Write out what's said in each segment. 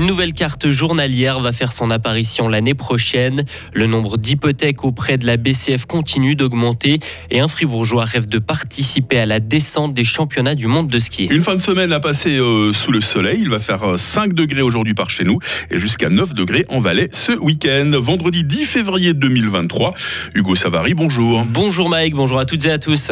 Une nouvelle carte journalière va faire son apparition l'année prochaine. Le nombre d'hypothèques auprès de la BCF continue d'augmenter et un Fribourgeois rêve de participer à la descente des championnats du monde de ski. Une fin de semaine à passer euh, sous le soleil. Il va faire 5 euh, degrés aujourd'hui par chez nous et jusqu'à 9 degrés en Valais ce week-end. Vendredi 10 février 2023. Hugo Savary, bonjour. Bonjour Mike, bonjour à toutes et à tous.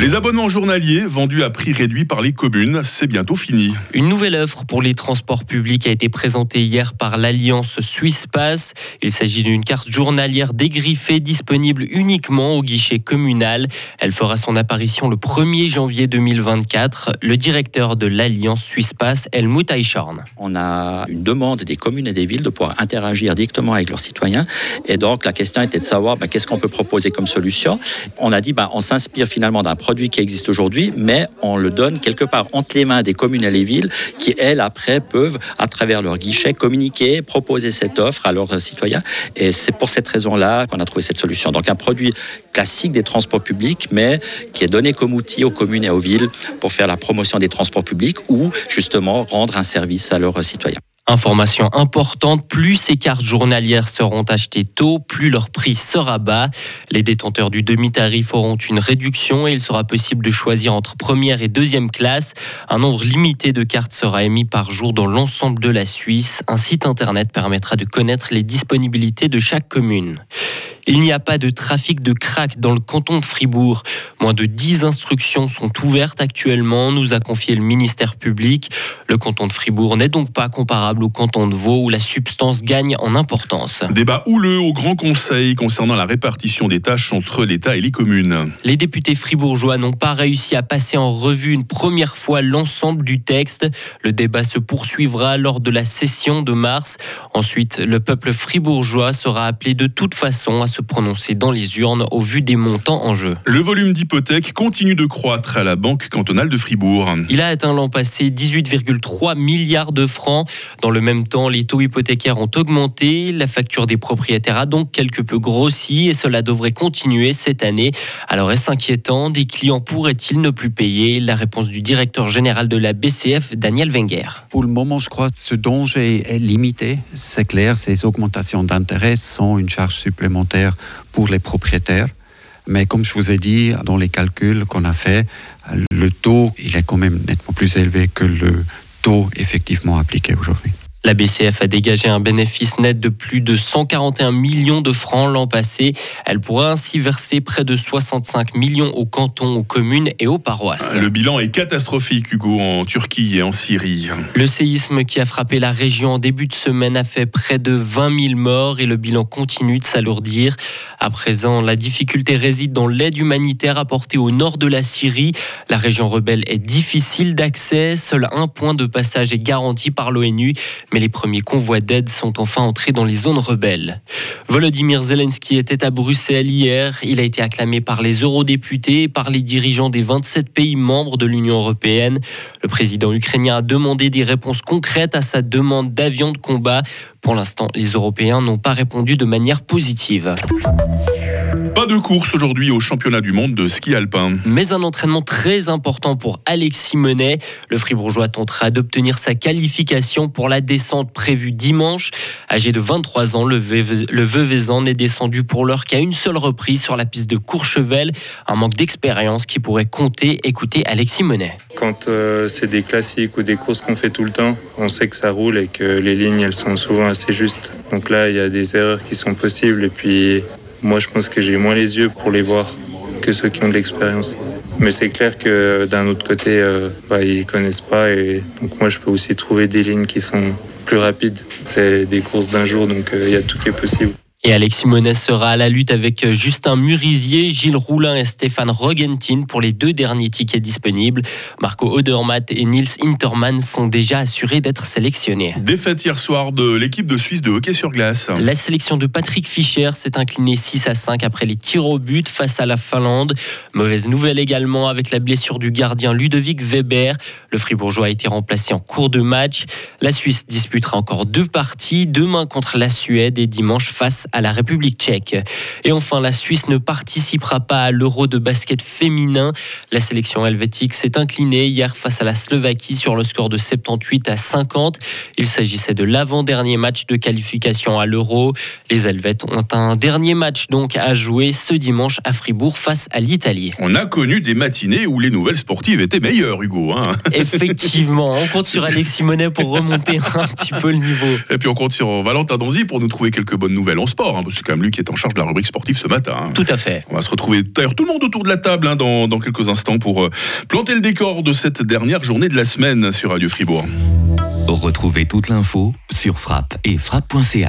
Les abonnements journaliers vendus à prix réduit par les communes, c'est bientôt fini. Une nouvelle offre pour les transports publics a été présentée hier par l'Alliance Suisse Pass. Il s'agit d'une carte journalière dégriffée disponible uniquement au guichet communal. Elle fera son apparition le 1er janvier 2024. Le directeur de l'Alliance Suisse Pass, Helmut Eichhorn. On a une demande des communes et des villes de pouvoir interagir directement avec leurs citoyens. Et donc la question était de savoir bah, qu'est-ce qu'on peut proposer comme solution? On a dit bah, on s'inspire finalement d'un produit qui existe aujourd'hui, mais on le donne quelque part entre les mains des communes et les villes qui, elles, après, peuvent, à travers leur guichet, communiquer, proposer cette offre à leurs citoyens. Et c'est pour cette raison-là qu'on a trouvé cette solution. Donc un produit classique des transports publics, mais qui est donné comme outil aux communes et aux villes pour faire la promotion des transports publics ou justement rendre un service à leurs citoyens. Information importante, plus ces cartes journalières seront achetées tôt, plus leur prix sera bas. Les détenteurs du demi-tarif auront une réduction et il sera possible de choisir entre première et deuxième classe. Un nombre limité de cartes sera émis par jour dans l'ensemble de la Suisse. Un site internet permettra de connaître les disponibilités de chaque commune. Il n'y a pas de trafic de crack dans le canton de Fribourg. Moins de 10 instructions sont ouvertes actuellement, nous a confié le ministère public. Le canton de Fribourg n'est donc pas comparable au canton de Vaud où la substance gagne en importance. Débat houleux au Grand Conseil concernant la répartition des tâches entre l'État et les communes. Les députés fribourgeois n'ont pas réussi à passer en revue une première fois l'ensemble du texte. Le débat se poursuivra lors de la session de mars. Ensuite, le peuple fribourgeois sera appelé de toute façon à se prononcer dans les urnes au vu des montants en jeu. Le volume d'hypothèques continue de croître à la Banque cantonale de Fribourg. Il a atteint l'an passé 18,3 milliards de francs. Dans le même temps, les taux hypothécaires ont augmenté. La facture des propriétaires a donc quelque peu grossi et cela devrait continuer cette année. Alors est-ce inquiétant? Des clients pourraient-ils ne plus payer? La réponse du directeur général de la BCF, Daniel Wenger. Pour le moment, je crois que ce danger est limité. C'est clair, ces augmentations d'intérêt sont une charge supplémentaire pour les propriétaires. Mais comme je vous ai dit, dans les calculs qu'on a fait, le taux, il est quand même nettement plus élevé que le taux effectivement appliqué aujourd'hui. La BCF a dégagé un bénéfice net de plus de 141 millions de francs l'an passé. Elle pourra ainsi verser près de 65 millions aux cantons, aux communes et aux paroisses. Le bilan est catastrophique, Hugo, en Turquie et en Syrie. Le séisme qui a frappé la région en début de semaine a fait près de 20 000 morts et le bilan continue de s'alourdir. À présent, la difficulté réside dans l'aide humanitaire apportée au nord de la Syrie. La région rebelle est difficile d'accès. Seul un point de passage est garanti par l'ONU mais les premiers convois d'aide sont enfin entrés dans les zones rebelles. Volodymyr Zelensky était à Bruxelles hier. Il a été acclamé par les eurodéputés et par les dirigeants des 27 pays membres de l'Union européenne. Le président ukrainien a demandé des réponses concrètes à sa demande d'avions de combat. Pour l'instant, les Européens n'ont pas répondu de manière positive. Pas de course aujourd'hui au championnat du monde de ski alpin. Mais un entraînement très important pour Alexis Menet. Le Fribourgeois tentera d'obtenir sa qualification pour la descente prévue dimanche. Âgé de 23 ans, le, Veuvezan n'est descendu pour l'heure qu'à une seule reprise sur la piste de Courchevel. Un manque d'expérience qui pourrait compter. Écoutez Alexis Menet. Quand euh, c'est des classiques ou des courses qu'on fait tout le temps, on sait que ça roule et que les lignes elles sont souvent assez justes. Donc là, il y a des erreurs qui sont possibles et puis moi, je pense que j'ai moins les yeux pour les voir que ceux qui ont de l'expérience. Mais c'est clair que d'un autre côté, euh, bah, ils connaissent pas et donc moi, je peux aussi trouver des lignes qui sont plus rapides. C'est des courses d'un jour, donc euh, il y a tout qui est possible. Et Alexis Monet sera à la lutte avec Justin Murisier, Gilles Roulin et Stéphane Rogentin pour les deux derniers tickets disponibles. Marco Odermatt et Nils Interman sont déjà assurés d'être sélectionnés. Défaite hier soir de l'équipe de Suisse de hockey sur glace. La sélection de Patrick Fischer s'est inclinée 6 à 5 après les tirs au but face à la Finlande. Mauvaise nouvelle également avec la blessure du gardien Ludovic Weber. Le Fribourgeois a été remplacé en cours de match. La Suisse disputera encore deux parties, demain contre la Suède et dimanche face à à la République tchèque. Et enfin, la Suisse ne participera pas à l'Euro de basket féminin. La sélection helvétique s'est inclinée hier face à la Slovaquie sur le score de 78 à 50. Il s'agissait de l'avant-dernier match de qualification à l'Euro. Les Helvètes ont un dernier match donc à jouer ce dimanche à Fribourg face à l'Italie. On a connu des matinées où les nouvelles sportives étaient meilleures, Hugo. Hein. Effectivement, on compte sur Alexis Monet pour remonter un petit peu le niveau. Et puis on compte sur Valentin Donzi pour nous trouver quelques bonnes nouvelles en sport. Hein, parce que c'est quand même lui qui est en charge de la rubrique sportive ce matin. hein. Tout à fait. On va se retrouver d'ailleurs tout le monde autour de la table hein, dans, dans quelques instants pour euh, planter le décor de cette dernière journée de la semaine sur Radio Fribourg. Retrouvez toute l'info sur frappe et frappe.ca.